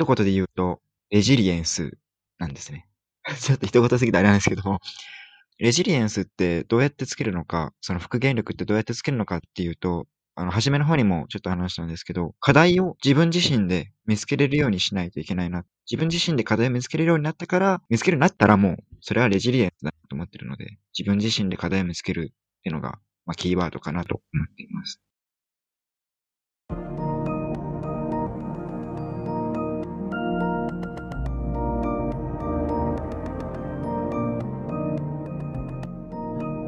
一言で言うと、レジリエンスなんですね。ちょっと一言すぎてあれなんですけども、レジリエンスってどうやってつけるのか、その復元力ってどうやってつけるのかっていうと、あの、初めの方にもちょっと話したんですけど、課題を自分自身で見つけれるようにしないといけないな。自分自身で課題を見つけれるようになったから、見つけるようになったらもう、それはレジリエンスだと思ってるので、自分自身で課題を見つけるっていうのが、まあ、キーワードかなと思っています。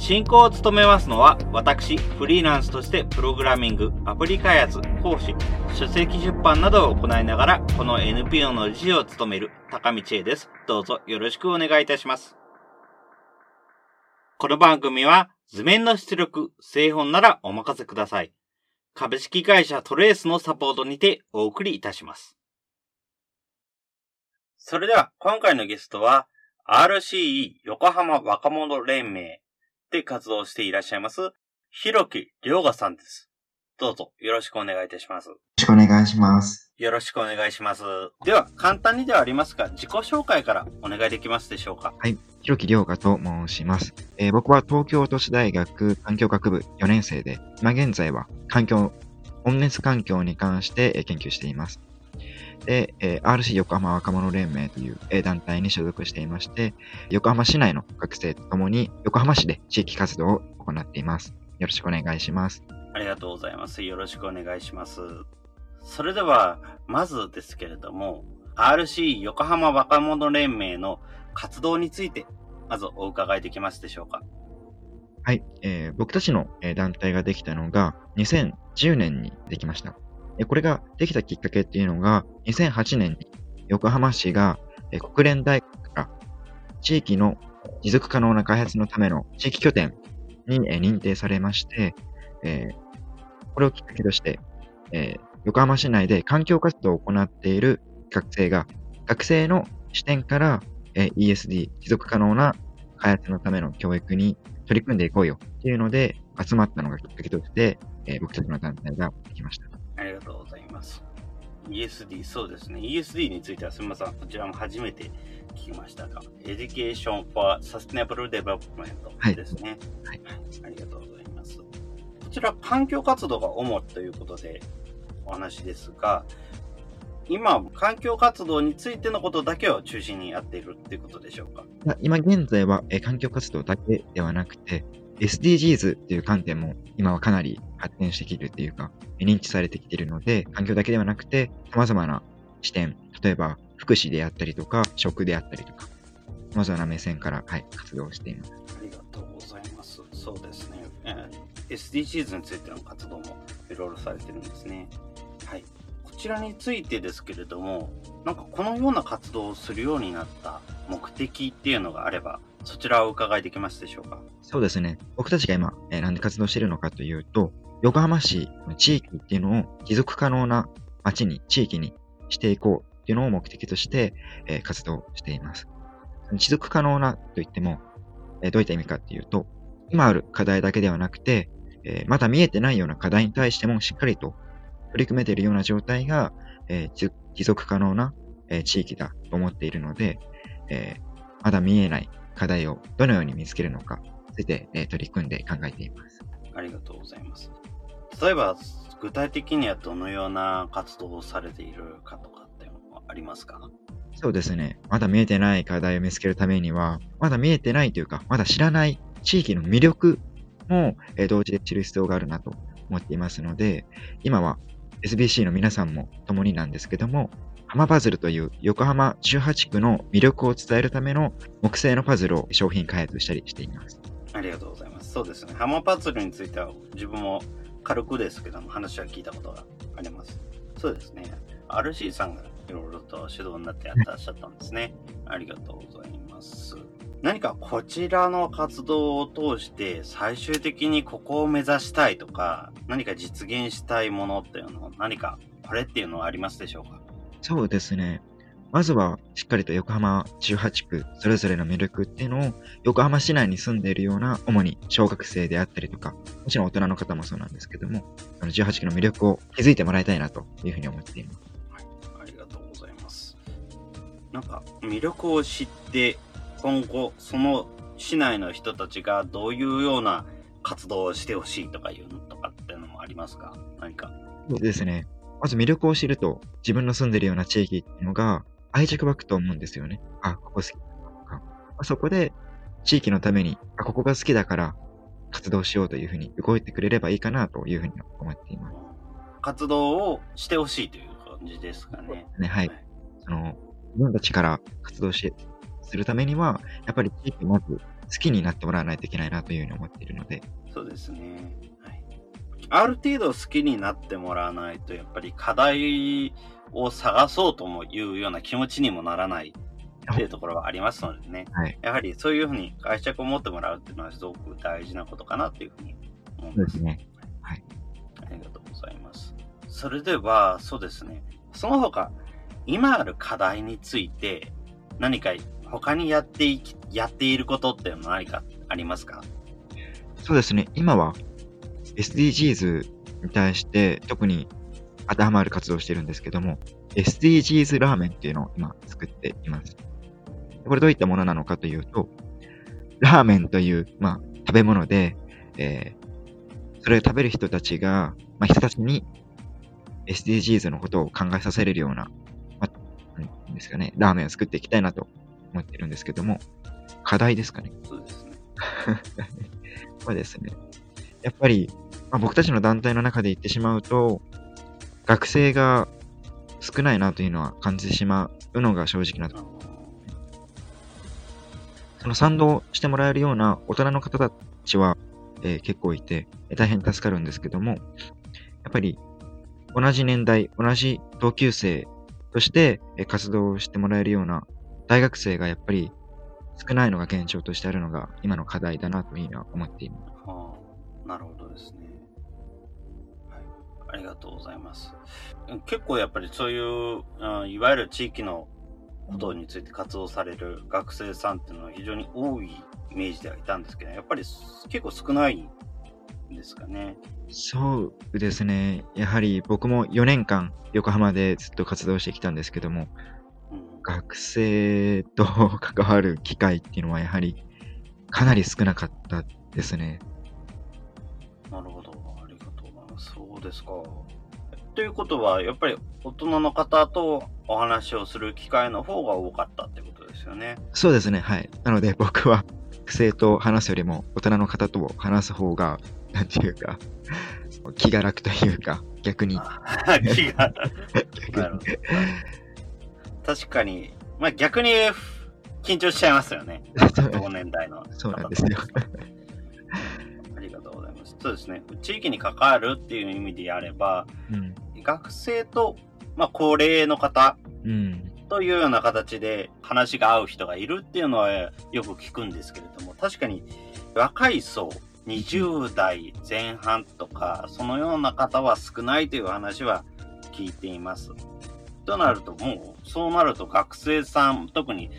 進行を務めますのは、私、フリーランスとしてプログラミング、アプリ開発、講師、書籍出版などを行いながら、この NPO の理事を務める高道恵です。どうぞよろしくお願いいたします。この番組は、図面の出力、製本ならお任せください。株式会社トレースのサポートにてお送りいたします。それでは、今回のゲストは、RCE 横浜若者連盟で活動していらっしゃいます、ひろきりょうがさんです。どうぞよろしくお願いいたします。よろしくお願いします。よろしくお願いします。では、簡単にではありますが、自己紹介からお願いできますでしょうか？はい。ひろきりょうがと申します。えー、僕は東京都市大学環境学部4年生で、今現在は環境、温熱環境に関して研究しています。で、えー、RC 横浜若者連盟という団体に所属していまして、横浜市内の学生と共に横浜市で地域活動を行っています。よろしくお願いします。ありがとうございます。よろしくお願いします。それでは、まずですけれども、RC 横浜若者連盟の活動について、まずお伺いできますでしょうか。はい、えー、僕たちの団体ができたのが2010年にできました。これができたきっかけっていうのが、2008年に横浜市が国連大学から地域の持続可能な開発のための地域拠点に認定されまして、えこれをきっかけとして、え横浜市内で環境活動を行っている学生が、学生の視点から、え ESD、持続可能な開発のための教育に取り組んでいこうよっていうので集まったのがきっかけとして、え僕たちの団体ができました。ありがとうございます。ESD、そうですね。ESD についてはすみません。こちらも初めて聞きましたが、Education for Sustainable Development ですね。はい。はい、ありがとうございます。こちら、環境活動が主ということでお話ですが、今、環境活動についてのことだけを中心にやっているっていうことでしょうか？今現在は、え環境活動だけではなくて、SDGs っていう観点も今はかなり発展してきてるっていうか、認知されてきているので、環境だけではなくて、様々な視点、例えば福祉であったりとか、食であったりとか、様々な目線から、はい、活動しています。ありがとうございます。そうですね。えー、SDGs についての活動もいろいろされてるんですね。はい。こちらについてですけれども、なんかこのような活動をするようになった目的っていうのがあれば、そちらを伺いできますでしょうか？そうですね。僕たちが今、えー、なんで活動しているのかというと、横浜市の地域っていうのを持続可能な街に、地域にしていこうっていうのを目的として、えー、活動しています。持続可能なといっても、えー、どういった意味かっていうと、今ある課題だけではなくて、え、まだ見えてないような課題に対してもしっかりと取り組めているような状態が、え、持続可能な、え、地域だと思っているので、え、まだ見えない課題をどのように見つけるのか、ついて、えー、取り組んで考えています。ありがとうございます。例えば、具体的にはどのような活動をされているかとかっていうのはありますか？そうですね。まだ見えてない課題を見つけるためには、まだ見えてないというか、まだ知らない地域の魅力も、えー、同時で知る必要があるなと思っていますので、今は SBC の皆さんも共になんですけども、浜パズルという横浜18区の魅力を伝えるための木製のパズルを商品開発したりしています。ありがとうございます。そうですね。浜パズルについては自分も軽くですけども話は聞いたことがあります。そうですね。RC さんがいろいろと指導になってやってらっしゃったんですね。ありがとうございます。何かこちらの活動を通して最終的にここを目指したいとか、何か実現したいものっていうのは何かこれっていうのはありますでしょうか？そうですね。まずは、しっかりと横浜18区、それぞれの魅力っていうのを、横浜市内に住んでいるような、主に小学生であったりとか、もちろん大人の方もそうなんですけども、その18区の魅力を気づいてもらいたいなというふうに思っています。はい、ありがとうございます。なんか、魅力を知って、今後、その市内の人たちがどういうような活動をしてほしいとかいうのとかっていうのもありますか？何か。そうですね。まず魅力を知ると、自分の住んでるような地域っていうのが、愛着湧くと思うんですよね。あ、ここ好きだとか。そこで、地域のために、あ、ここが好きだから活動しようというふうに動いてくれればいいかなというふうに思っています。活動をしてほしいという感じですかね。ね、はい。はい、その、自分たちから活動し、するためには、やっぱり地域まず好きになってもらわないといけないなというふうに思っているので。そうですね。はい。ある程度好きになってもらわないと、やっぱり課題を探そうともいうような気持ちにもならないっていうところはありますのでね、はい、やはりそういうふうに愛着を持ってもらうっていうのはすごく大事なことかなっていうふうに思います。ですね。はい。ありがとうございます。それでは、そうですね。その他、今ある課題について何か他にやっていき、やっていることっていうのは何かありますか？そうですね。今は SDGs に対して特に当てはまる活動をしてるんですけども、SDGs ラーメンっていうのを今作っています。これどういったものなのかというと、ラーメンという、まあ、食べ物で、えー、それを食べる人たちが、まあ、人たちに SDGs のことを考えさせれるような、まあ、ですかね、ラーメンを作っていきたいなと思ってるんですけども、課題ですかね。そうですね。はですね、やっぱり、まあ、僕たちの団体の中で言ってしまうと、学生が少ないなというのは感じてしまうのが正直なところ。その賛同してもらえるような大人の方たちは、えー、結構いて、大変助かるんですけども、やっぱり同じ年代、同じ同級生として活動してもらえるような大学生がやっぱり少ないのが現状としてあるのが今の課題だなというのは思っています。は、なるほどですね。ありがとうございます。結構やっぱりそういう、うん、いわゆる地域のことについて活動される学生さんっていうのは非常に多いイメージではいたんですけど、やっぱり結構少ないんですかね。そうですね。やはり僕も4年間横浜でずっと活動してきたんですけども、うん、学生と関わる機会っていうのはやはりかなり少なかったですね。そうですか。ということは、やっぱり大人の方とお話をする機会の方が多かったってことですよね。そうですね、はい。なので僕は、学生と話すよりも大人の方と話す方が、なんていうか、気が楽というか、逆に。気が楽。逆に。確かに、まあ逆に緊張しちゃいますよね。同年代の。そうなんですよ。そうですね。地域に関わるっていう意味であれば、うん、学生と、まあ、高齢の方、というような形で話が合う人がいるっていうのはよく聞くんですけれども、確かに若い層、20代前半とか、そのような方は少ないという話は聞いています。となると、もう、そうなると学生さん、特に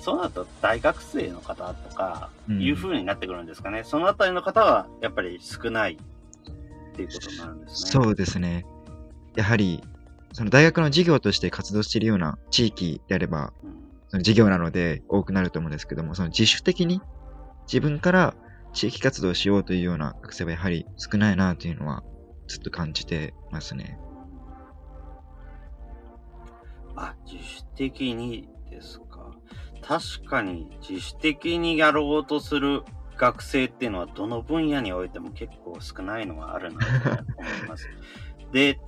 そうだと大学生の方とか、いう風になってくるんですかね。うん、そのあたりの方は、やっぱり少ないっていうことになるんですね。そうですね。やはり、その大学の授業として活動しているような地域であれば、うん、その授業なので多くなると思うんですけども、その自主的に自分から地域活動しようというような学生はやはり少ないなというのはずっと感じてますね。あ、自主的にです確かに自主的にやろうとする学生っていうのはどの分野においても結構少ないのがあるなと思います。で、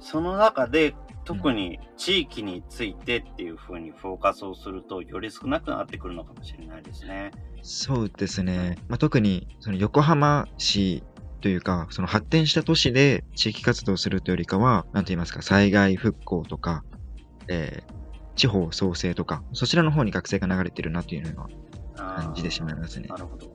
その中で特に地域についてっていうふうにフォーカスをするとより少なくなってくるのかもしれないですね。そうですね。まあ、特にその横浜市というか、その発展した都市で地域活動するというよりかは、なんと言いますか、災害復興とか、えー、地方創生とか、そちらの方に学生が流れてるなというのは感じてしまいますね。なるほど。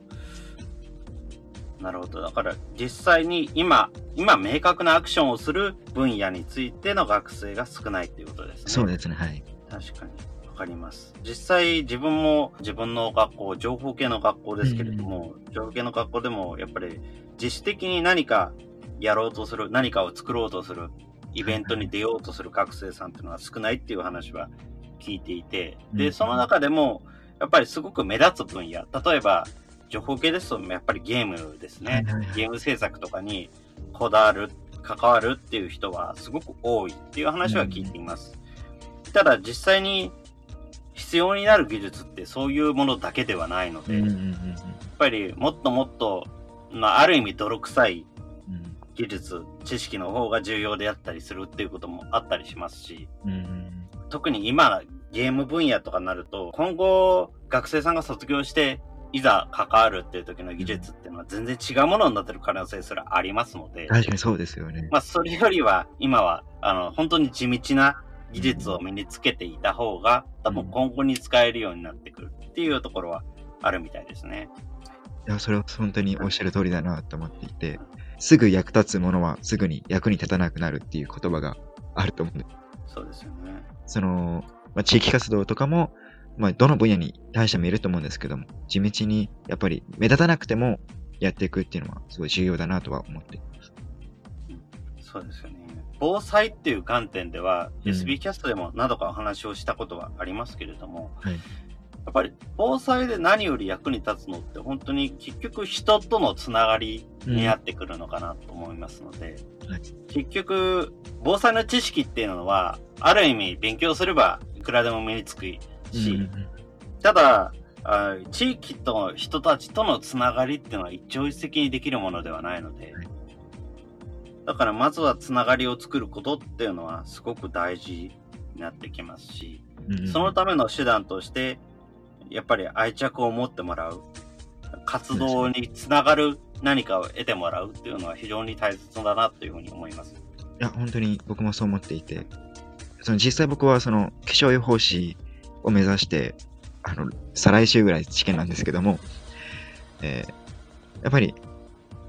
なるほど。だから実際に今、今明確なアクションをする分野についての学生が少ないっていうことですね。そうですね、はい。確かに。わかります。実際自分も自分の学校、情報系の学校ですけれども、うん、情報系の学校でもやっぱり自主的に何かやろうとする、何かを作ろうとする、イベントに出ようとする学生さんっていうのは少ないっていう話は聞いていて、で、その中でも、やっぱりすごく目立つ分野、例えば、情報系ですと、やっぱりゲームですね。ゲーム制作とかにこだわる、関わるっていう人はすごく多いっていう話は聞いています。ただ実際に必要になる技術ってそういうものだけではないので、やっぱりもっともっと、まあ、ある意味泥臭い技術、知識の方が重要であったりするっていうこともあったりしますし、特に今ゲーム分野とかになると、今後学生さんが卒業していざ関わるっていう時の技術っていうのは全然違うものになってる可能性すらありますので。確かにそうですよね。まあ、それよりは、今は、あの、本当に地道な技術を身につけていた方が、多分今後に使えるようになってくるっていうところはあるみたいですね。いや、それは本当におっしゃる通りだなと思っていて、すぐ役立つものはすぐに役に立たなくなるっていう言葉があると思うんで。そうですよね。その、まあ、地域活動とかも、まあ、どの分野に対してもいると思うんですけども、地道にやっぱり目立たなくてもやっていくっていうのはすごい重要だなとは思っています。そうですよね。防災っていう観点では、うん、SB キャストでも何度かお話をしたことはありますけれども、はい、やっぱり防災で何より役に立つのって本当に結局人とのつながりになってくるのかなと思いますので、うんはい、結局防災の知識っていうのはある意味勉強すればいくらでも身につくし、うん、ただあ、地域と人たちとのつながりっていうのは一朝一夕にできるものではないので、だからまずはつながりを作ることっていうのはすごく大事になってきますし、うん、そのための手段として、やっぱり愛着を持ってもらう、活動につながる何かを得てもらうっていうのは非常に大切だなというふうに思います。いや、本当に僕もそう思っていて、その実際僕はその気象予報士を目指して、あの、再来週ぐらい試験なんですけども、えー、やっぱり、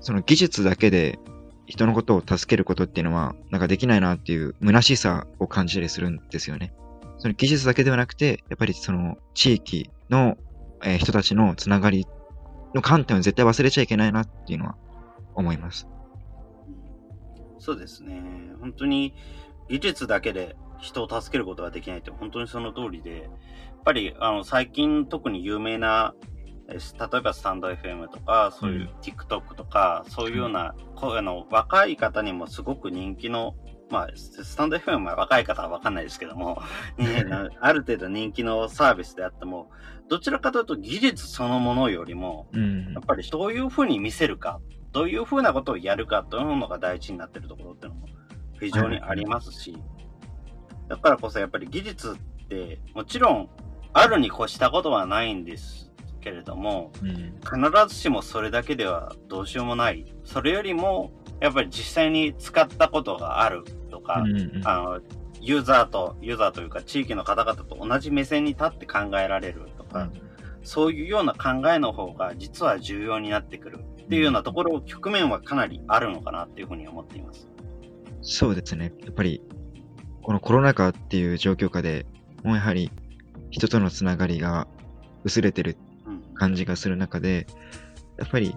その技術だけで人のことを助けることっていうのは、なんかできないなっていう虚しさを感じたりするんですよね。その技術だけではなくて、やっぱりその地域の、えー、人たちのつながりの観点を絶対忘れちゃいけないなっていうのは思います。そうですね。本当に技術だけで人を助けることができないって本当にその通りで、やっぱりあの最近特に有名な、例えばスタンド FM とか、そういう TikTok とか、うん、そういうような、うあの若い方にもすごく人気の、まあ、スタンド FM は若い方はわかんないですけども、ある程度人気のサービスであっても、どちらかというと技術そのものよりも、うん、やっぱりどういうふうに見せるか、どういうふうなことをやるかというのが大事になっているところっていうのも非常にありますし、だからこそやっぱり技術ってもちろんあるに越したことはないんですけれども、うん、必ずしもそれだけではどうしようもない。それよりもやっぱり実際に使ったことがある。とか、うんうん、あのユーザーと、ユーザーというか地域の方々と同じ目線に立って考えられるとか、うん、そういうような考えの方が実は重要になってくるっていうようなところ、局面はかなりあるのかなっていうふうに思っています。そうですね。やっぱりこのコロナ禍っていう状況下でもうやはり人とのつながりが薄れてる感じがする中で、やっぱり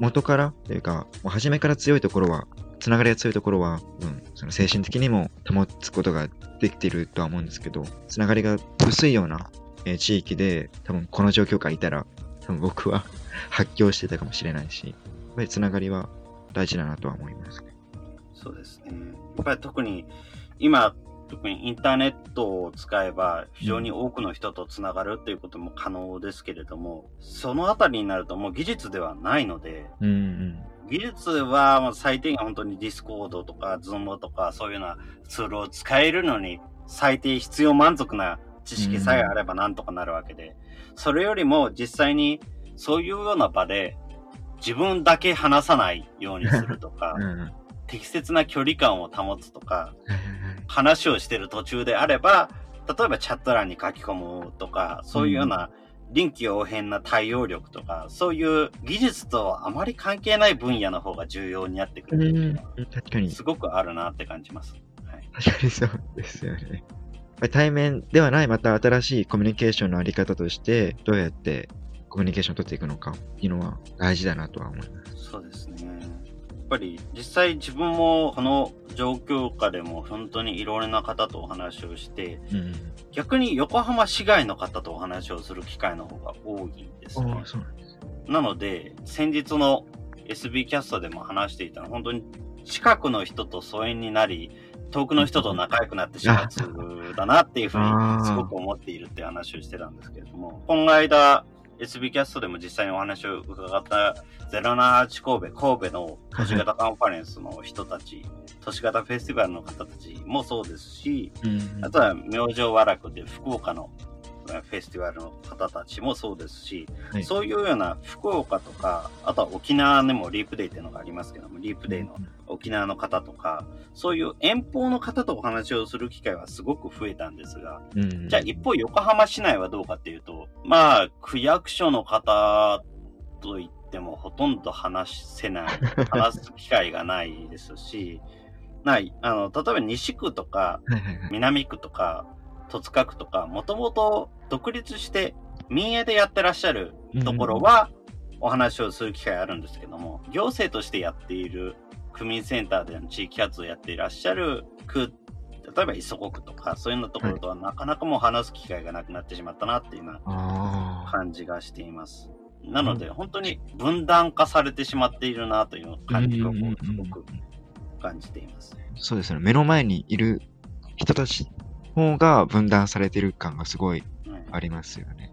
元からというか、もう初めから強いところは、つながりが強いところは、うん、その精神的にも保つことができているとは思うんですけど、つながりが薄いような、えー、地域で、多分この状況下いたら、多分僕は 発狂してたかもしれないし、やっぱりつながりは大事だなとは思いますね。そうですね。やっぱり特に今、特にインターネットを使えば非常に多くの人とつながるっていうことも可能ですけれども、そのあたりになるともう技術ではないので、うんうん、技術は最低限本当に Discord とか Zoom とかそういうようなツールを使えるのに最低必要満足な知識さえあればなんとかなるわけで、それよりも実際にそういうような場で自分だけ話さないようにするとか、うん適切な距離感を保つとか、話をしてる途中であれば、例えばチャット欄に書き込むとか、そういうような臨機応変な対応力とか、そういう技術とあまり関係ない分野の方が重要になってくるっていうのはうん、確かに。すごくあるなって感じます。はい。確かにそうですよね。対面ではない、また新しいコミュニケーションのあり方として、どうやってコミュニケーションを取っていくのかっていうのは大事だなとは思います。そうですね。やっぱり実際自分もこの状況下でも本当にいろいろな方とお話をして、うん。逆に横浜市外の方とお話をする機会の方が多いんですね。なので、先日の SB キャストでも話していたのは、本当に近くの人と疎遠になり、遠くの人と仲良くなってしまうだなっていうふうにすごく思っているって話をしてたんですけれども、この間 SB キャストでも実際にお話を伺った078神戸、神戸の都市型カンファレンスの人たち、都市型フェスティバルの方たちもそうですし、うん。あとは明星和楽で福岡のえーフェスティバルの方たちもそうですし、はいそういうような福岡とか、あとは沖縄でもリープデイっていうのがありますけども、リープデイの沖縄の方とか、そういう遠方の方とお話をする機会はすごく増えたんですが、うん。じゃあ一方横浜市内はどうかっていうと、まあ区役所の方といってもほとんど話せない、話す機会がないですし、ない、あの、例えば西区とか。南区とか戸塚区とか、もともと独立して民営でやってらっしゃるところはお話をする機会あるんですけども、行政としてやっている区民センターでの地域活動をやっていらっしゃる区、例えば磯子区とか、そういうようなところとはなかなかもう話す機会がなくなってしまったなっていうような。感じがしています。なので、本当に分断化されてしまっているなという感じをすごく感じています。そうですね。目の前にいる人たちの方が分断されてる感がすごいはいありますよね。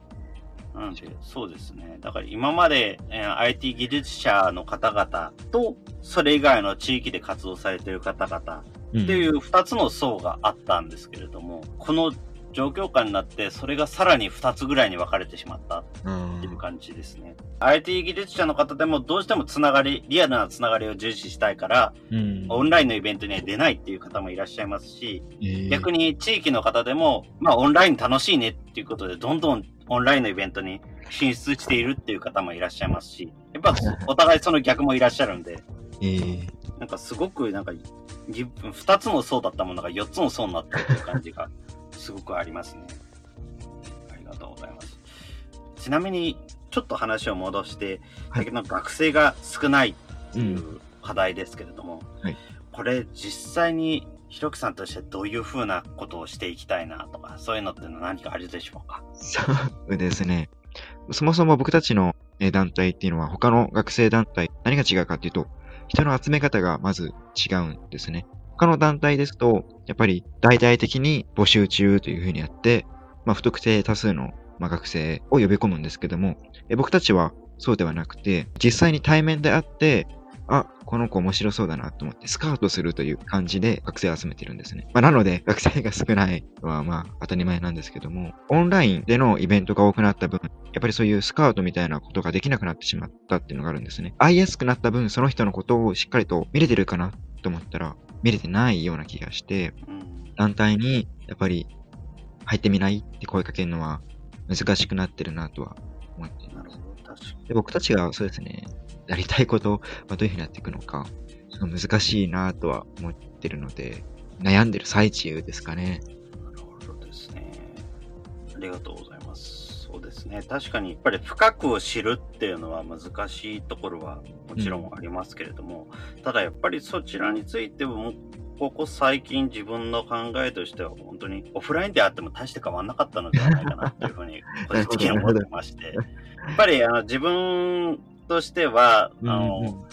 なので、そうですね。だから今まで、えー IT 技術者の方々と、それ以外の地域で活動されている方々うんっていう二つの層があったんですけれども、この状況下になって、それがさらに二つぐらいに分かれてしまった。うん。っていう感じですね。IT 技術者の方でもどうしてもつながり、リアルなつながりを重視したいから、うん。オンラインのイベントには出ないっていう方もいらっしゃいますし、えー。逆に地域の方でも、まあオンライン楽しいねっていうことで、どんどんオンラインのイベントに進出しているっていう方もいらっしゃいますし、やっぱ お互いその逆もいらっしゃるんで、えー。なんかすごくなんか、ぎ二つの層だったものが四つの層になってるっていう感じがすごくありますね。ありがとうございます。ちなみに、ちょっと話を戻して、はい学生が少ないっていう課題ですけれども、はいこれ実際にひろきさんとしてどういうふうなことをしていきたいなとか、そういうのってのは何かあるでしょうか？そうですね。そもそも僕たちのえー団体っていうのは他の学生団体、何が違うかっていうと、人の集め方がまず違うんですね。他の団体ですと、やっぱり大々的に募集中というふうにやって、まあ、不特定多数の、学生を呼び込むんですけども、僕たちはそうではなくて、実際に対面で会って、あ、この子面白そうだなと思ってスカウトするという感じで学生を集めてるんですね。まあ、なので学生が少ないのはまあ当たり前なんですけども、オンラインでのイベントが多くなった分、やっぱりそういうスカウトみたいなことができなくなってしまったっていうのがあるんですね。会いやすくなった分、その人のことをしっかりと見れてるかなと思ったら、見れてないような気がして、うん。団体にやっぱり入ってみないって声かけるのは難しくなってるなとは思っています。で僕たちがそうですね、やりたいことをまあどういうふうにやっていくのか、難しいなとは思ってるので、悩んでる最中ですかね。なるほどですね。ありがとうございます。ですね。確かに、やっぱり深くを知るっていうのは難しいところはもちろんありますけれども、ただやっぱりそちらについても、ここ最近自分の考えとしては本当にオフラインであっても大して変わんなかったのではないかなというふうに 個人的に思ってまして、やっぱりあの自分としては、あの、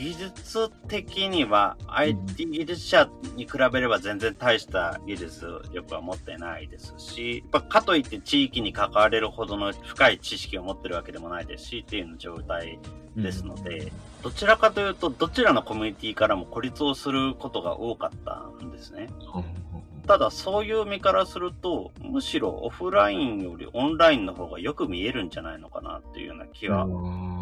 技術的には IT 技術者に比べれば全然大した技術力は持ってないですし、やっぱかといって地域に関われるほどの深い知識を持ってるわけでもないですしっていう状態ですので、どちらかというとどちらのコミュニティからも孤立をすることが多かったんですね。うん、ただそういう身からすると、むしろオフラインよりオンラインの方がよく見えるんじゃないのかなっていうような気は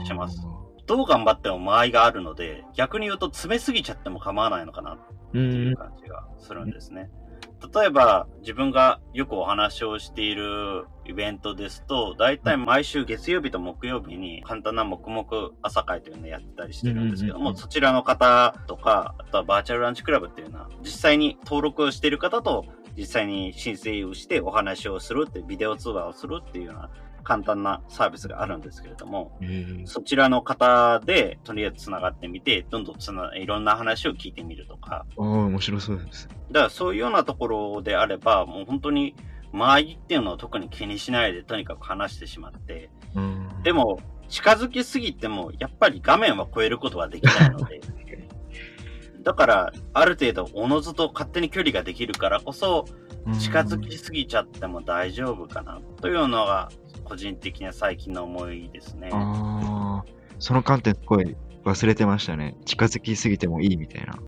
しますどう頑張っても間合いがあるので、逆に言うと詰めすぎちゃっても構わないのかなってう。いうん感じがするんですね。例えば自分がよくお話をしているイベントですと、大体毎週月曜日と木曜日に簡単な黙々朝会というのをやってたりしてるんですけども、そちらの方とか、あとはバーチャルランチクラブっていうのは、実際に登録をしている方と実際に申請をしてお話をするって、ビデオ通話をするっていうような簡単なサービスがあるんですけれども、えー。そちらの方でとりあえず繋がってみて、どんどんつないろんな話を聞いてみるとか、ああ、面白そうです。だからそういうようなところであれば、もう本当に周りっていうのを特に気にしないでとにかく話してしまって、うん。で、も近づきすぎてもやっぱり画面は越えることはできないので、だからある程度おのずと勝手に距離ができるからこそ、近づきすぎちゃっても大丈夫かなというのが個人的な最近の思いですね。ああ、その観点すごい忘れてましたね。近づきすぎてもいいみたいな。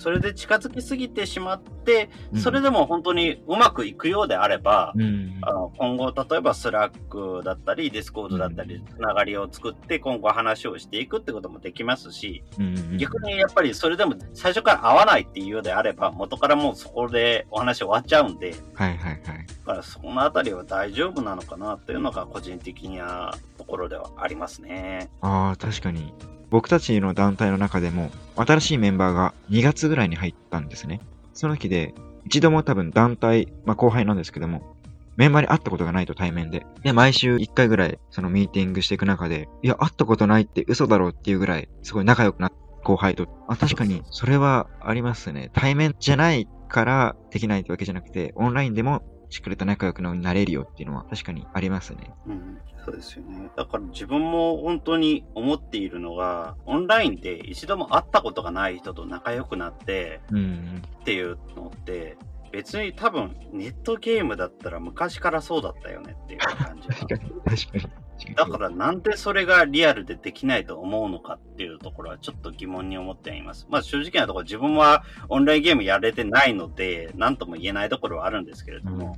それで近づきすぎてしまって、うんそれでも本当にうまくいくようであれば、うんあの今後、例えば Slack だったり、 Discord だったり、つながりを作って、今後話をしていくってこともできますし、うん逆にやっぱりそれでも最初から合わないっていうようであれば、元からもうそこでお話終わっちゃうんで、はいはいはい。だからそのあたりは大丈夫なのかなというのが個人的なところではありますね。ああ、確かに。僕たちの団体の中でも、新しいメンバーが2月ぐらいに入ったんですね。その時で、一度も多分団体、まあ後輩なんですけども、メンバーに会ったことがないと対面で。で、毎週1回ぐらい、そのミーティングしていく中で、いや、会ったことないって嘘だろうっていうぐらい、すごい仲良くなった後輩と。あ、確かに、それはありますね。対面じゃないからできないってわけじゃなくて、オンラインでもしっかりと仲良くなれるよっていうのは確かにありますね。うん、そうですよね。だから自分も本当に思っているのが、オンラインで一度も会ったことがない人と仲良くなってうん。っていうのって、別に多分ネットゲームだったら昔からそうだったよねっていう感じ 確かが。に、確かに。だからなんでそれがリアルでできないと思うのかっていうところはちょっと疑問に思っています。まあ正直なところ自分はオンラインゲームやれてないので、なんとも言えないところはあるんですけれども、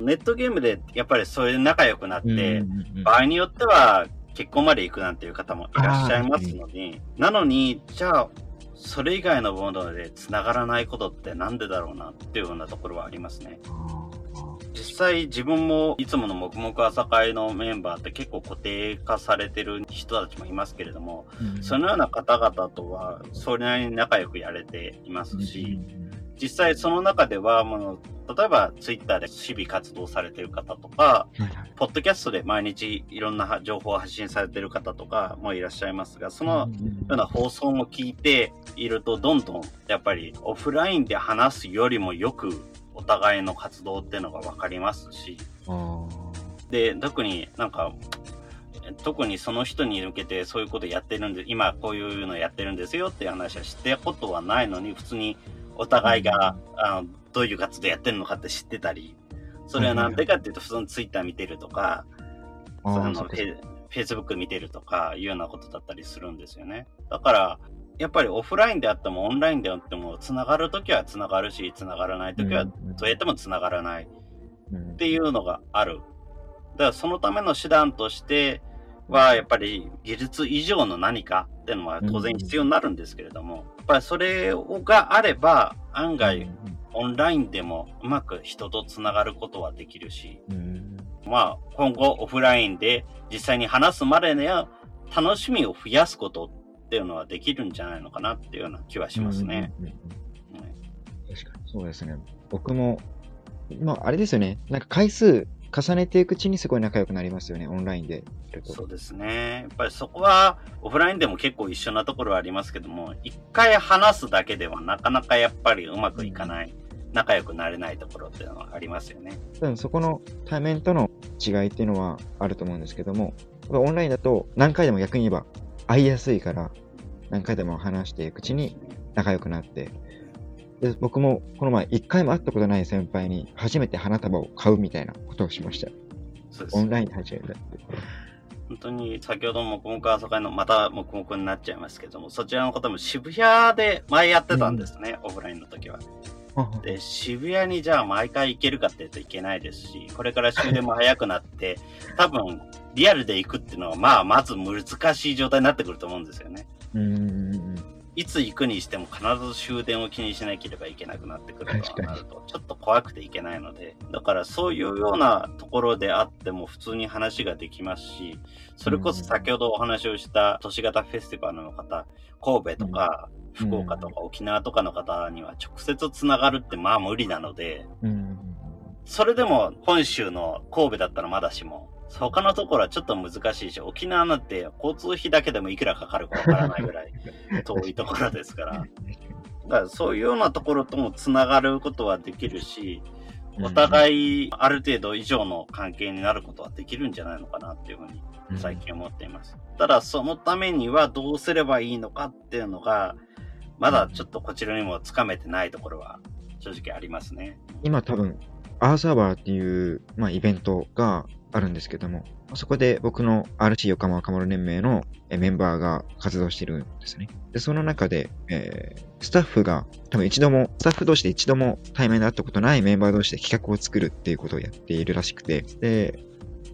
ネットゲームでやっぱりそれで仲良くなって、うんうんうん場合によっては結婚まで行くなんていう方もいらっしゃいますので、なのに、じゃあ、それ以外のもので繋がらないことってなんでだろうなっていうようなところはありますね。実際自分もいつもの黙々朝会のメンバーって結構固定化されてる人たちもいますけれども、そのような方々とはそれなりに仲良くやれていますし、実際その中ではもう、例えばツイッターで日々活動されてる方とか、ポッドキャストで毎日いろんな情報を発信されてる方とかもいらっしゃいますが、そのような放送も聞いていると、どんどんやっぱりオフラインで話すよりもよくお互いの活動っていうのが分かりますし、で、特になんか、特にその人に向けてそういうことやってるんで、今こういうのやってるんですよっていう話は知ったことはないのに、普通にお互いが、あのどういう活動やってるのかって知ってたり、それはなんでかっていうと、普通にツイッター見てるとか、そのフェフェイスブック見てるとかいうようなことだったりするんですよね。だから、やっぱりオフラインであってもオンラインであっても、つながるときはつながるし、つながらないときはどうやってもつながらない。っていうのがある。だからそのための手段としては、やっぱり技術以上の何かっていうのは当然必要になるんですけれども、やっぱりそれがあれば、案外オンラインでもうまく人とつながることはできるし、まあ今後オフラインで実際に話すまでには楽しみを増やすことっていうのはできるんじゃないのかなっていうような気はしますね。確かにそうですね。僕も、まあ、あれですよね。なんか回数重ねていくうちにすごい仲良くなりますよね、オンラインで。そうですね。やっぱりそこはオフラインでも結構一緒なところはありますけども、一回話すだけではなかなかやっぱりうまくいかない、仲良くなれないところっていうのはありますよね。多分そこの対面との違いっていうのはあると思うんですけども、オンラインだと何回でも逆に言えば会いやすいから、何回でも話していくうちに仲良くなって、で僕もこの前一回も会ったことない先輩に初めて花束を買うみたいなことをしました。オンラインで初めて。本当に先ほども黙々朝会のまた黙々になっちゃいますけども、そちらの方も渋谷で前やってたんですね、オフラインの時は。で、渋谷にじゃあ毎回行けるかって言うといけないですし、これから終電も早くなって、多分リアルで行くっていうのはまあまず難しい状態になってくると思うんですよね。うんいつ行くにしても必ず終電を気にしなければいけなくなってくるとなると、ちょっと怖くていけないので、だからそういうようなところであっても普通に話ができますし、それこそ先ほどお話をした都市型フェスティバルの方、神戸とか福岡とか沖縄とかの方には直接つながるってまあ無理なので、それでも本州の神戸だったらまだしも、他のところはちょっと難しいし、沖縄なんて交通費だけでもいくらかかるかわからないぐらい 遠いところですから。だからそういうようなところともつながることはできるし、お互いある程度以上の関係になることはできるんじゃないのかなっていうふうに最近思っています。ただそのためにはどうすればいいのかっていうのが、まだちょっとこちらにもつかめてないところは正直ありますね。今多分、アーサーバーっていう、まあ、イベントがあるんですけども、そこで僕の RC 横浜若者連盟のメンバーが活動してるんですね。で、その中で、えー、スタッフが多分一度も、スタッフ同士で一度も対面で会ったことないメンバー同士で企画を作るっていうことをやっているらしくて、で、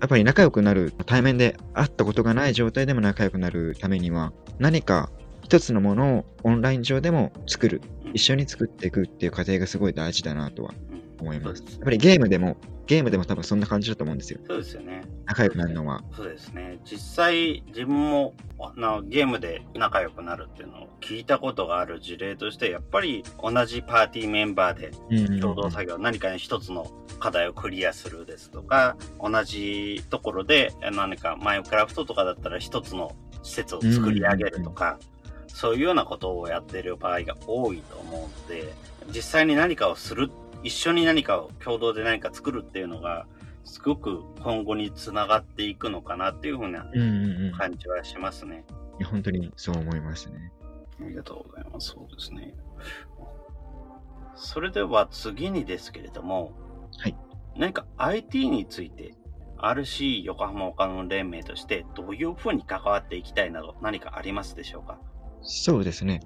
やっぱり仲良くなる、対面で会ったことがない状態でも仲良くなるためには、何か一つのものをオンライン上でも作る、一緒に作っていくっていう過程がすごい大事だなとは思います。やっぱりゲームでも、ゲームでも多分そんな感じだと思うんですよ。そうですよね。仲良くなるのは。そうですね。実際、自分もなゲームで仲良くなるっていうのを聞いたことがある事例として、やっぱり同じパーティーメンバーで共同作業、何か一つの課題をクリアするですとか、同じところで何かマインクラフトとかだったら一つの施設を作り上げるとか、そういうようなことをやってる場合が多いと思うので、実際に何かをする一緒に何かを共同で何か作るっていうのが、すごく今後につながっていくのかなっていうふうな感じはしますね。うんうんうん、本当にそう思いますね。ありがとうございます。そうですね。それでは次にですけれども、はい。何か IT について RC 横浜岡野連盟としてどういうふうに関わっていきたいなど何かありますでしょうか？そうですね。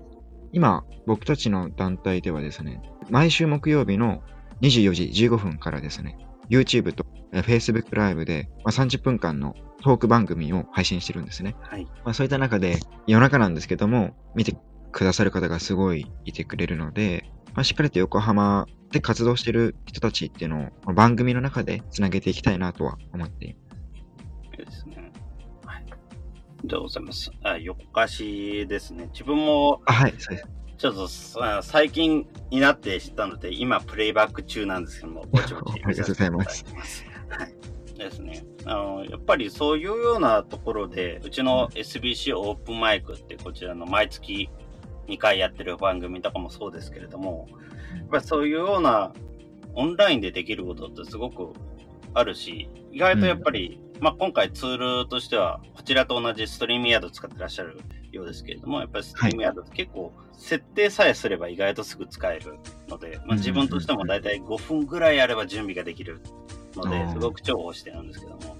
今、僕たちの団体ではですね、毎週木曜日の24時15分からですね、YouTube と Facebook ライブで、まあ、30分間のトーク番組を配信してるんですね。はい。まあ、そういった中で、夜中なんですけども、見てくださる方がすごいいてくれるので、まあ、しっかりと横浜で活動してる人たちっていうのを番組の中でつなげていきたいなとは思っています。いいですね。でございます。あ、横かしですね。自分も、あはい。ちょっと最近になって知ったので、今プレイバック中なんですけども、ぼちぼち。ありがとうございます。はい。ですね。あの、やっぱりそういうようなところで、うちの SBC オープンマイクってこちらの毎月2回やってる番組とかもそうですけれども、やっぱりそういうようなオンラインでできることってすごくあるし、意外とやっぱりまあ、今回ツールとしては、こちらと同じストリームヤード使ってらっしゃるようですけれども、やっぱりストリームヤードって結構、設定さえすれば意外とすぐ使えるので、まあ、自分としても大体5分ぐらいあれば準備ができるので、すごく重宝してるんですけども、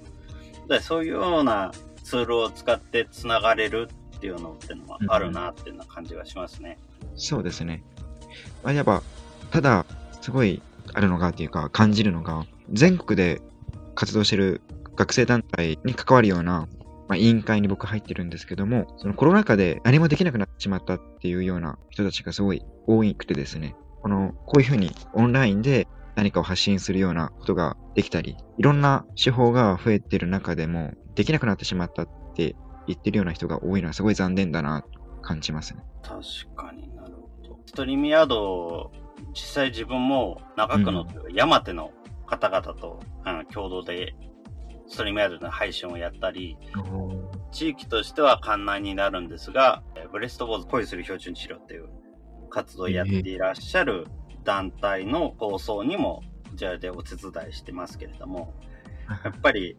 だそういうようなツールを使ってつながれるっていうのってのはあるなっていうな感じがしますね。うん、そうですね。まあ、やっぱ、ただ、すごいあるのがっていうか、感じるのが、全国で活動してる学生団体に関わるような、まあ、委員会に僕入ってるんですけども、そのコロナ禍で何もできなくなってしまったっていうような人たちがすごい多くてですね、この、こういうふうにオンラインで何かを発信するようなことができたり、いろんな手法が増えてる中でも、できなくなってしまったって言ってるような人が多いのはすごい残念だなと感じますね。確かになるほど。ストリームヤード、実際自分も長くの、うん、山手の方々とあの共同でストリームヤードの配信をやったり、地域としては館内になるんですが、ブレストボーズ恋する標準治療っていう活動をやっていらっしゃる団体の構想にも、こちらでお手伝いしてますけれども、やっぱり、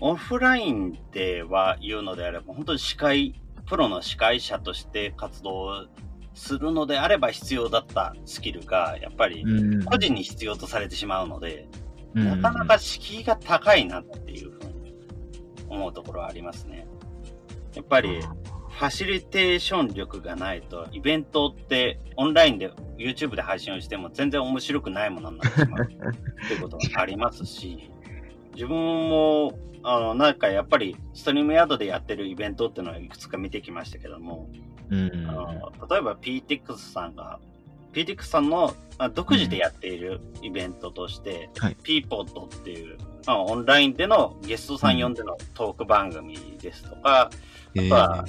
オフラインでは言うのであれば、本当に司会、プロの司会者として活動するのであれば必要だったスキルが、やっぱり個人に必要とされてしまうので、なかなか敷居が高いなっていうふうに思うところはありますね。やっぱり、ファシリテーション力がないと、イベントってオンラインで YouTube で配信をしても全然面白くないものになってしまうっていうことがありますし、自分も、あの、なんかやっぱりストリームヤードでやってるイベントっていうのはいくつか見てきましたけども、うん。あの例えば PTX さんが、PTX さんのまあ独自でやっているイベントとして、はい。PPOD っていう、まあ、オンラインでのゲストさん呼んでのトーク番組ですとか、えあとは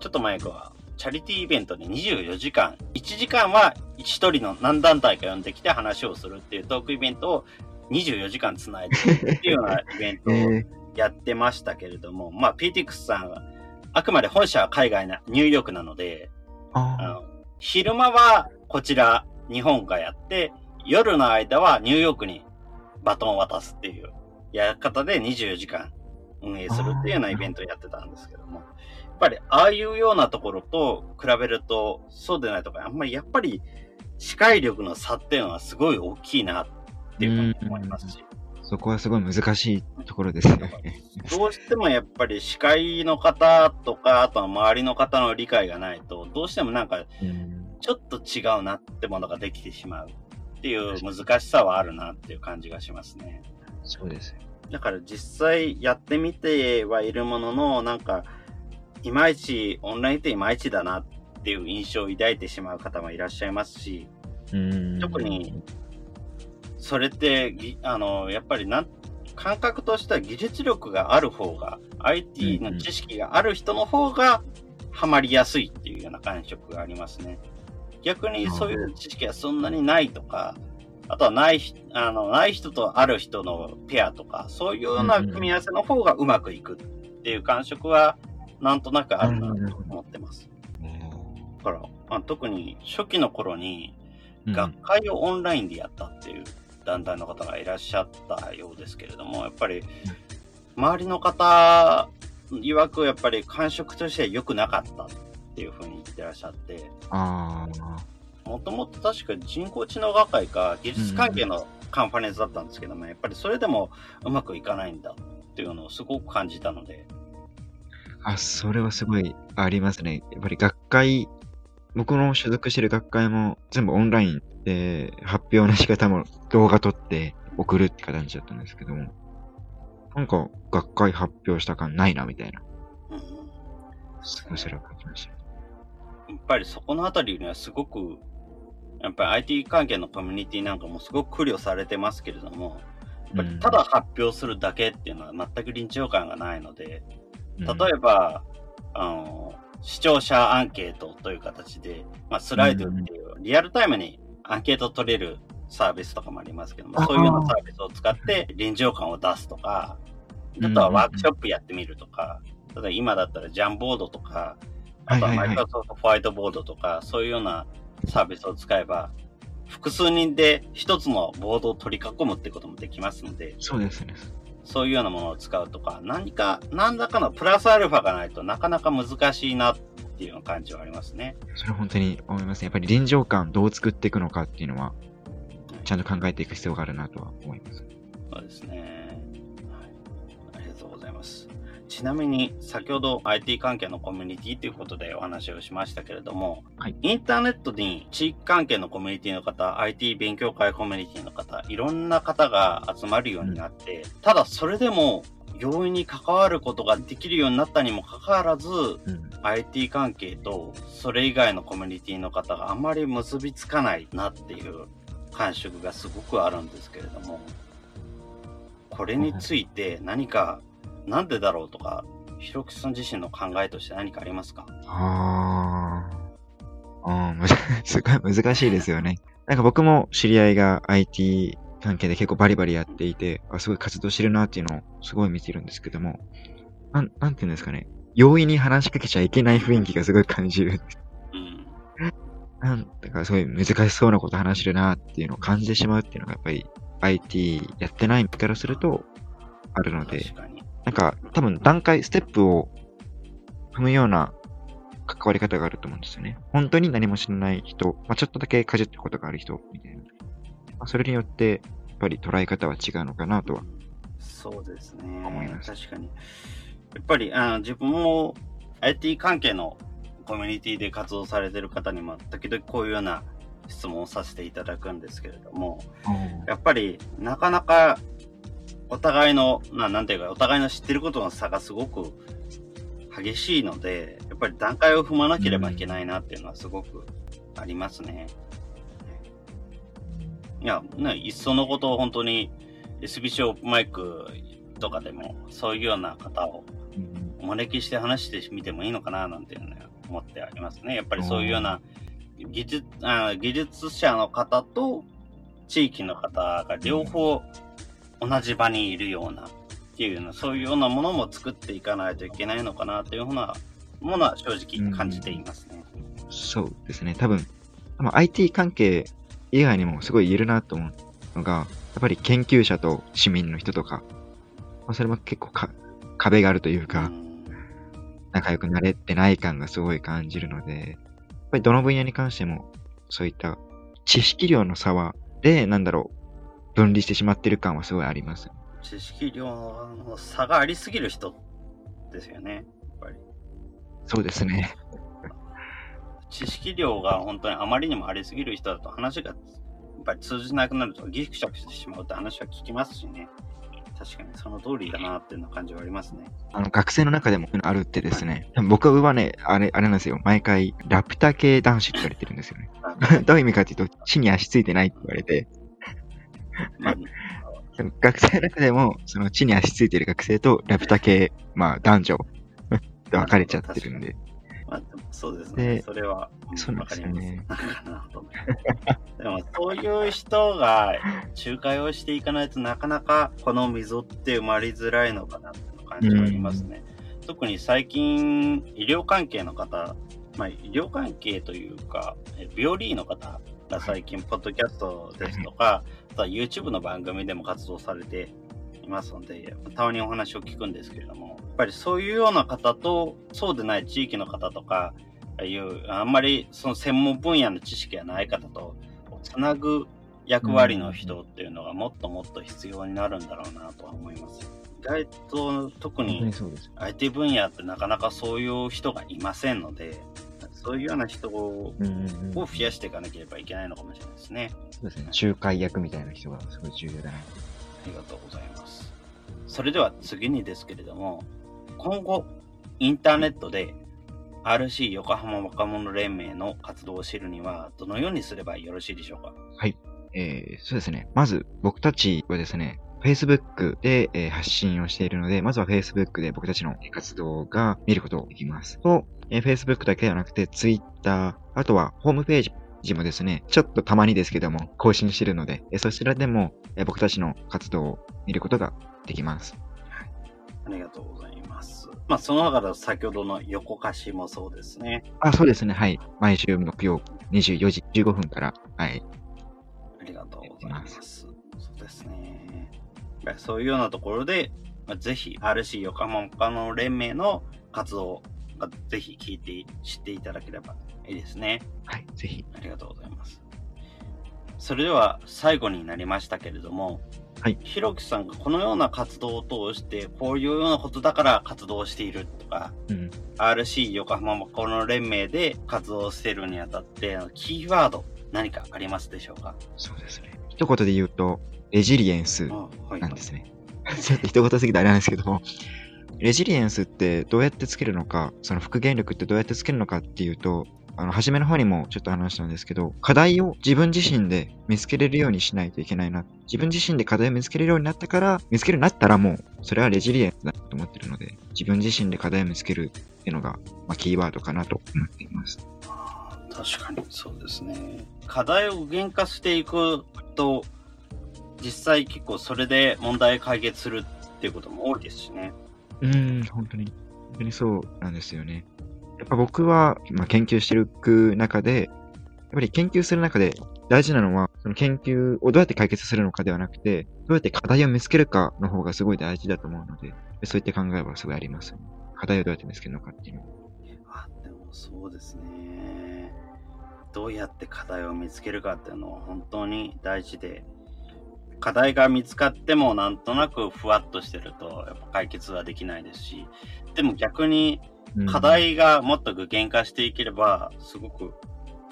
ちょっと前かは、チャリティーイベントで24時間、1時間は1人の何団体か呼んできて話をするっていうトークイベントを24時間つないでるっていうようなイベントを えやってましたけれども、まあ PTX さんは、あくまで本社は海外な、ニューヨークなので、ああの昼間はこちら、日本がやって、夜の間はニューヨークにバトンを渡すっていうやり方で24時間運営するっていうようなイベントをやってたんですけども、やっぱりああいうようなところと比べると、そうでないところ、あんまりやっぱり視界力の差っていうのはすごい大きいなっていうふうに思いますし、そこはすごい難しいところですよね。どうしてもやっぱり司会の方とか、あとは周りの方の理解がないと、どうしてもなんかうんちょっと違うなってものができてしまうっていう難しさはあるなっていう感じがしますね。そうですよ。だから実際やってみてはいるものの、なんか、いまいち、オンラインっていまいちだなっていう印象を抱いてしまう方もいらっしゃいますし、うん特にそれってぎ、あの、やっぱりなん、感覚としては技術力がある方が、IT の知識がある人の方がハマりやすいっていうような感触がありますね。逆にそういう知識がそんなにないとか、あとはないひ、あの、ない人とある人のペアとか、そういうような組み合わせの方がうまくいくっていう感触は、なんとなくあるなと思ってます。だから、まあ、特に初期の頃に、うん。学会をオンラインでやったっていう団体の方がいらっしゃったようですけれども、やっぱり周りの方曰くやっぱり感触としては良くなかったっていうふうに言ってらっしゃって、ああ、もともと確か人工知能学会か技術関係のカンファレンスだったんですけども、やっぱりそれでもうまくいかないんだっていうのをすごく感じたので、あ、それはすごいありますね。やっぱり学会、僕の所属してる学会も全部オンラインで発表の仕方も動画撮って送るって形だったんですけども、なんか学会発表した感ないなみたいな。うんすごいそれを感じました。やっぱりそこのあたりにはすごく、やっぱり IT 関係のコミュニティなんかもすごく苦慮されてますけれども、やっぱりただ発表するだけっていうのは全く臨場感がないので、例えば、あの、視聴者アンケートという形で、まあ、スライドっていうリアルタイムにアンケート取れるサービスとかもありますけども、そういうようなサービスを使って臨場感を出すとか、あとはワークショップやってみるとか、例えば今だったらジャンボードとか、あとはマイクロソフトホワイトボードとか、そういうようなサービスを使えば、複数人で一つのボードを取り囲むってこともできますので、そうですね。そういうようなものを使うとか、何か、何らかのプラスアルファがないとなかなか難しいなっていう感じはありますね。それは本当に思いますね。やっぱり臨場感どう作っていくのかっていうのは、ちゃんと考えていく必要があるなとは思います。そうですね。はい。ありがとうございます。ちなみに、先ほど IT 関係のコミュニティということでお話をしましたけれども、はいインターネットに地域関係のコミュニティの方、IT 勉強会コミュニティの方、いろんな方が集まるようになって、ただそれでも容易に関わることができるようになったにもかかわらず、うん。IT 関係とそれ以外のコミュニティの方があまり結びつかないなっていう感触がすごくあるんですけれども、これについて何か、なんでだろうとか、ひろきさん自身の考えとして何かありますか？ああ。ああ、む すごい難しいですよね。なんか僕も知り合いが IT 関係で結構バリバリやっていて、あすごい活動してるなっていうのをすごい見てるんですけども、なん、なんていうんですかね。容易に話しかけちゃいけない雰囲気がすごい感じる。うん。なんだからすごい難しそうなこと話してるなっていうのを感じてしまうっていうのがやっぱり IT やってない身からするとあるので、確かに。なんか多分段階、ステップを踏むような関わり方があると思うんですよね。本当に何も知らない人、まあ、ちょっとだけかじってることがある人みたいな。まあ、それによって、やっぱり捉え方は違うのかなとは。そうですね思いま。す確かに。やっぱりあの自分も IT 関係のコミュニティで活動されてる方にも時々こういうような質問をさせていただくんですけれども、やっぱりなかなかお互いの、ななんていうか、お互いの知ってることの差がすごく激しいので、やっぱり段階を踏まなければいけないなっていうのはすごくありますね。いや、ね、いっそのことを本当に SBC オープンマイクとかでもそういうような方をお招きして話してみてもいいのかななんていうのは思ってありますね。やっぱりそういうような技術あ技術者の方と地域の方が両方同じ場にいるようなっていうのそういうようなものも作っていかないといけないのかなというふうなものは正直感じていますね。うん、そうですね。多分、IT 関係以外にもすごい言えるなと思うのが、やっぱり研究者と市民の人とか、まあ、それも結構か壁があるというか、仲良くなれてない感がすごい感じるので、やっぱりどの分野に関しても、そういった知識量の差は、で、なんだろう、分離してしまってる感はすごいあります。知識量の差がありすぎる人ですよね、やっぱり。そうですね。知識量が本当にあまりにもありすぎる人だと話がやっぱり通じなくなるとギクシャクしてしまうって話は聞きますしね。確かにその通りだなっていうの感じはありますね。あの、学生の中でもあるってですね、僕はね、あれ、あれなんですよ。毎回、ラプタ系男子って言われてるんですよね。どういう意味かっていうと、地に足ついてないって言われて、まあ、学生の中でも、その地に足ついてる学生とラプタ系、まあ男女で 分かれちゃってるんで。まあ、そうですね。それは、そうですよね。でも、そういう人が仲介をしていかないとなかなかこの溝って生まれづらいのかなって感じはありますね。特に最近、医療関係の方、まあ、医療関係というか、病理医の方が最近、ポッドキャストですとか、あとは YouTube の番組でも活動されていますので、たまにお話を聞くんですけれども、やっぱりそういうような方と、そうでない地域の方とか、あいう、あんまりその専門分野の知識がない方と、つなぐ役割の人っていうのがもっともっと必要になるんだろうなとは思います。意外と特に IT 分野ってなかなかそういう人がいませんので、そういうような人を増やしていかなければいけないのかもしれないですね。そうですね。仲介役みたいな人がすごい重要だな。ありがとうございます。それでは次にですけれども、今後、インターネットで RC 横浜若者連盟の活動を知るには、どのようにすればよろしいでしょうか？はい。えー、そうですね。まず、僕たちはですね、Facebook で、えー、発信をしているので、まずは Facebook で僕たちの活動が見ることができます。と、えー、Facebook だけではなくて Twitter、あとはホームページジもですね、ちょっとたまにですけども、更新してるので、えそちらでも、え僕たちの活動を見ることができます。はい。ありがとうございます。まあ、その中で先ほどの横歌詞もそうですね。あ、そうですね。はい。毎週木曜24時15分から、はい。ありがとうございます。そうですね。そういうようなところで、まあ、ぜひ RC 横浜他の連盟の活動がぜひ聞いて、知っていただければいいですね。はい、ぜひ。ありがとうございます。それでは最後になりましたけれども、はい。ひろきさんがこのような活動を通して、こういうようなことだから活動しているとか、うん、RC 横浜この連盟で活動しているにあたって、キーワード何かありますでしょうか？そうですね。一言で言うと、レジリエンスなんですね。はい、ちょっと一言すぎてあれなんですけども、レジリエンスってどうやってつけるのか、その復元力ってどうやってつけるのかっていうと、あの、初めの方にもちょっと話したんですけど、課題を自分自身で見つけれるようにしないといけないな。自分自身で課題を見つけれるようになったから、見つけるようになったらもう、それはレジリエンスだと思ってるので、自分自身で課題を見つけるっていうのが、まあ、キーワードかなと思っています。確かにそうですね。課題を具現化していくと、実際結構それで問題解決するっていうことも多いですしね。うん、本当に。本当にそうなんですよね。やっぱ僕は、まあ、研究していく中で、やっぱり研究する中で大事なのは、その研究をどうやって解決するのかではなくて、どうやって課題を見つけるかの方がすごい大事だと思うので、そういった考えはすごいあります、ね。課題をどうやって見つけるのかっていうのあ、でもそうですね。どうやって課題を見つけるかっていうのは本当に大事で、課題が見つかってもなんとなくふわっとしてるとやっぱ解決はできないですし、でも逆に課題がもっと具現化していければ、すごく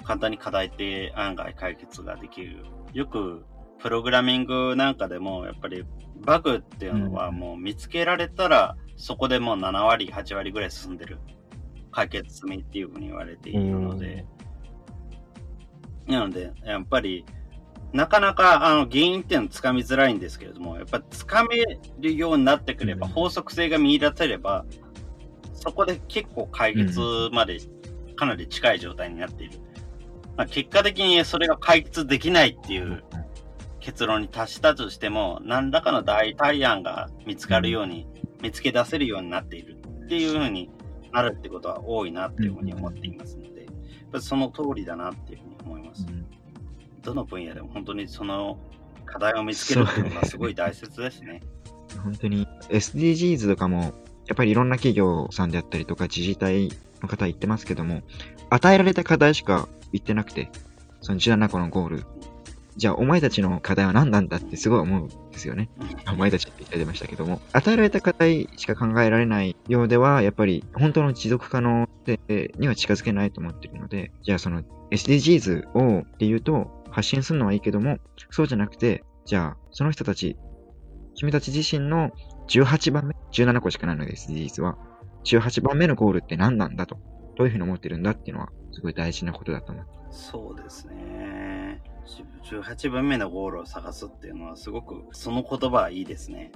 簡単に課題って案外解決ができる。よく、プログラミングなんかでも、やっぱりバグっていうのはもう見つけられたら、そこでもう7割、8割ぐらい進んでる。解決済みっていうふうに言われているので、なので、やっぱり、なかなかあの原因っていうのはつかみづらいんですけれども、やっぱつかめるようになってくれば、法則性が見出せれば、そこで結構解決までかなり近い状態になっている。まあ、結果的にそれが解決できないっていう結論に達したとしても、何らかの代替案が見つかるように、見つけ出せるようになっているっていうふうになるってことは多いなっていうふうに思っていますので、やっぱその通りだなっていう。どの分野でも本当にその課題を見つけるっていうのはすごい大切ですね。本当に SDGs とかも、やっぱりいろんな企業さんであったりとか自治体の方言ってますけども、与えられた課題しか言ってなくて、その17個のゴール。じゃあ、お前たちの課題は何なんだってすごい思うんですよね。お前たちって言ってましたけども、与えられた課題しか考えられないようでは、やっぱり本当の持続可能性には近づけないと思ってるので、じゃあその SDGs をっていうと、発信するのはいいけども、そうじゃなくて、じゃあ、その人たち、君たち自身の18番目、17個しかないので SDGs は、18番目のゴールって何なんだと、どういうふうに思ってるんだっていうのは、すごい大事なことだと思う。そうですね。18番目のゴールを探すっていうのはすごく、その言葉はいいですね。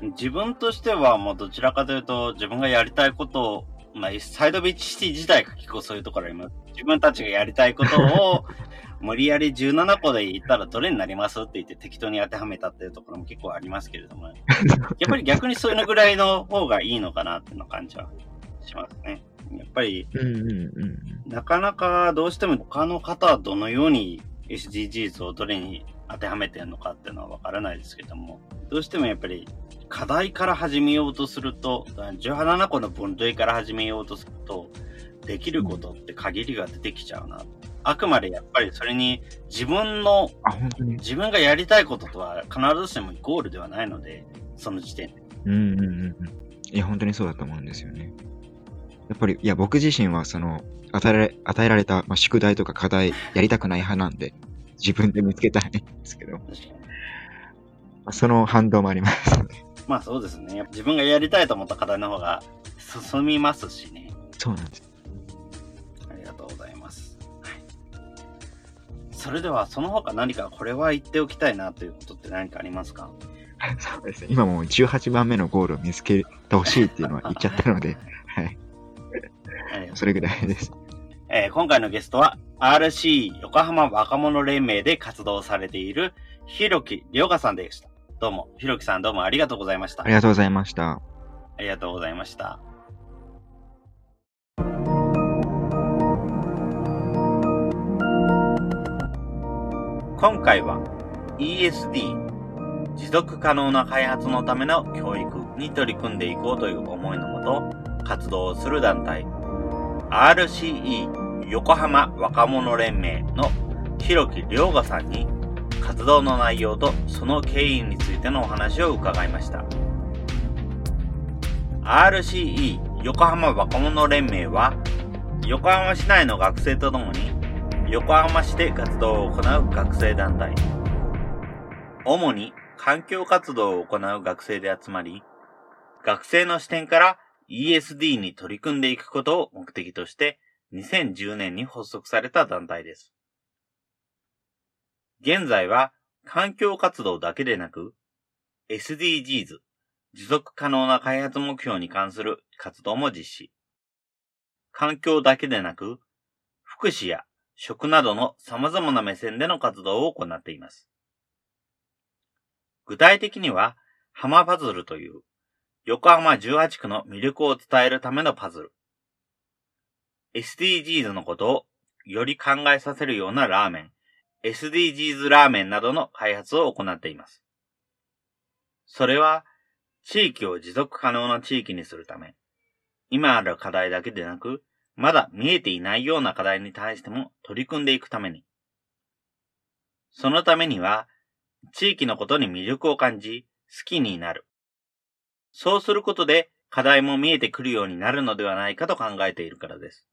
自分としてはもうどちらかというと自分がやりたいことを、まあ、サイドビーチシティ自体が結構そういうところあります。自分たちがやりたいことを 無理やり17個で言ったらどれになりますって言って適当に当てはめたっていうところも結構ありますけれども、やっぱり逆にそういうのぐらいの方がいいのかなっていうの感じはしますね。やっぱり、なかなかどうしても他の方はどのように SDGs をどれに当てはめてるのかっていうのはわからないですけども、どうしてもやっぱり課題から始めようとすると、17個の分類から始めようとすると、できることって限りが出てきちゃうな。あくまでやっぱりそれに自分の、自分がやりたいこととは必ずしもイコールではないので、その時点で。うんうんうん。いや、本当にそうだと思うんですよね。やっぱり、いや、僕自身は、その、与えられ、与えられた、まあ、宿題とか課題、やりたくない派なんで、自分で見つけたいんですけど、まあ、その反動もあります。まあそうですね。自分がやりたいと思った課題の方が進みますしね。そうなんです。ありがとうございます。はい。それでは、その他何かこれは言っておきたいなということって何かありますか？そうですね。今もう18番目のゴールを見つけてほしいっていうのは言っちゃったので、はい。それぐらいです。えー、今回のゲストは RC 横浜若者連盟で活動されているひろきりょうかさんでした。どうも、ひろきさんどうもありがとうございました。ありがとうございました。ありがとうございました。今回は ESD 持続可能な開発のための教育に取り組んでいこうという思いのもと活動する団体 RCE 横浜若者連盟の広木良賀さんに活動の内容とその経緯についてのお話を伺いました RCE 横浜若者連盟は横浜市内の学生とともに横浜市で活動を行う学生団体主に環境活動を行う学生で集まり学生の視点から ESD に取り組んでいくことを目的として2010年に発足された団体です。現在は環境活動だけでなく SDGs 持続可能な開発目標に関する活動も実施。環境だけでなく福祉や食などの様々な目線での活動を行っています。具体的には、ハマパズルという横浜18区の魅力を伝えるためのパズル。SDGs のことをより考えさせるようなラーメン、SDGs ラーメンなどの開発を行っています。それは、地域を持続可能な地域にするため、今ある課題だけでなく、まだ見えていないような課題に対しても取り組んでいくために。そのためには、地域のことに魅力を感じ、好きになる。そうすることで課題も見えてくるようになるのではないかと考えているからです。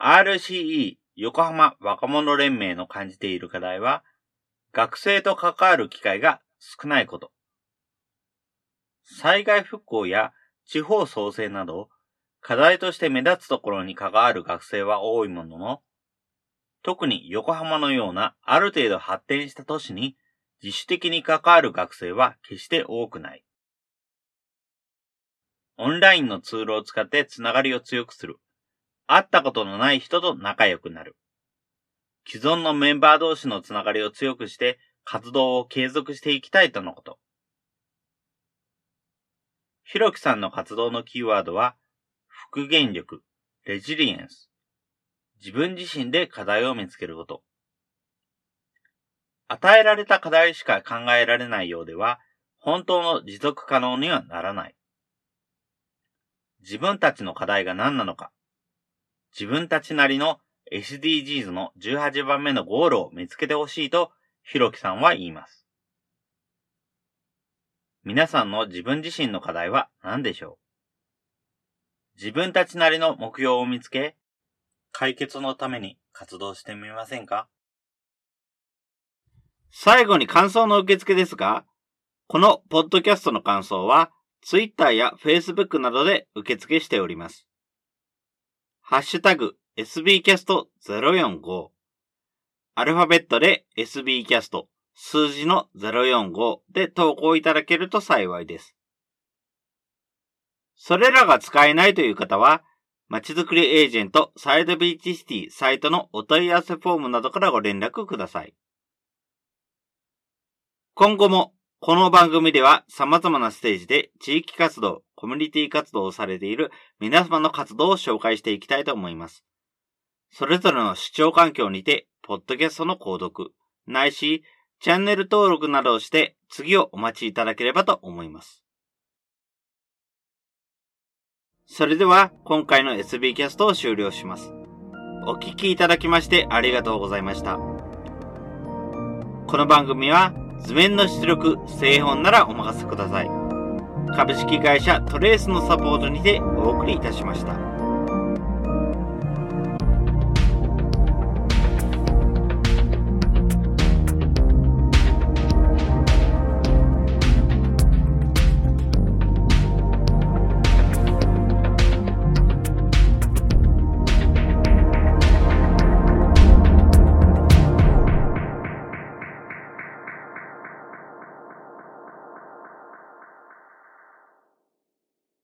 RCE 横浜若者連盟の感じている課題は、学生と関わる機会が少ないこと。災害復興や地方創生など、課題として目立つところに関わる学生は多いものの、特に横浜のようなある程度発展した都市に自主的に関わる学生は決して多くない。オンラインのツールを使ってつながりを強くする。会ったことのない人と仲良くなる。既存のメンバー同士のつながりを強くして活動を継続していきたいとのこと。ひろきさんの活動のキーワードは、復元力、レジリエンス。自分自身で課題を見つけること。与えられた課題しか考えられないようでは、本当の持続可能にはならない。自分たちの課題が何なのか。自分たちなりの SDGs の18番目のゴールを見つけてほしいと、ひろきさんは言います。皆さんの自分自身の課題は何でしょう？自分たちなりの目標を見つけ、解決のために活動してみませんか？最後に感想の受付ですが、このポッドキャストの感想は、Twitter や Facebook などで受付しております。ハッシュタグ sbcast045 アルファベットで sbcast 数字の045で投稿いただけると幸いです。それらが使えないという方は、まちづくりエージェントサイドビーチシティサイトのお問い合わせフォームなどからご連絡ください。今後もこの番組では様々なステージで地域活動、コミュニティ活動をされている皆様の活動を紹介していきたいと思います。それぞれの視聴環境にて、ポッドキャストの購読、ないし、チャンネル登録などをして次をお待ちいただければと思います。それでは今回の SB キャストを終了します。お聴きいただきましてありがとうございました。この番組は図面の出力、製本ならお任せください。株式会社トレースのサポートにてお送りいたしました。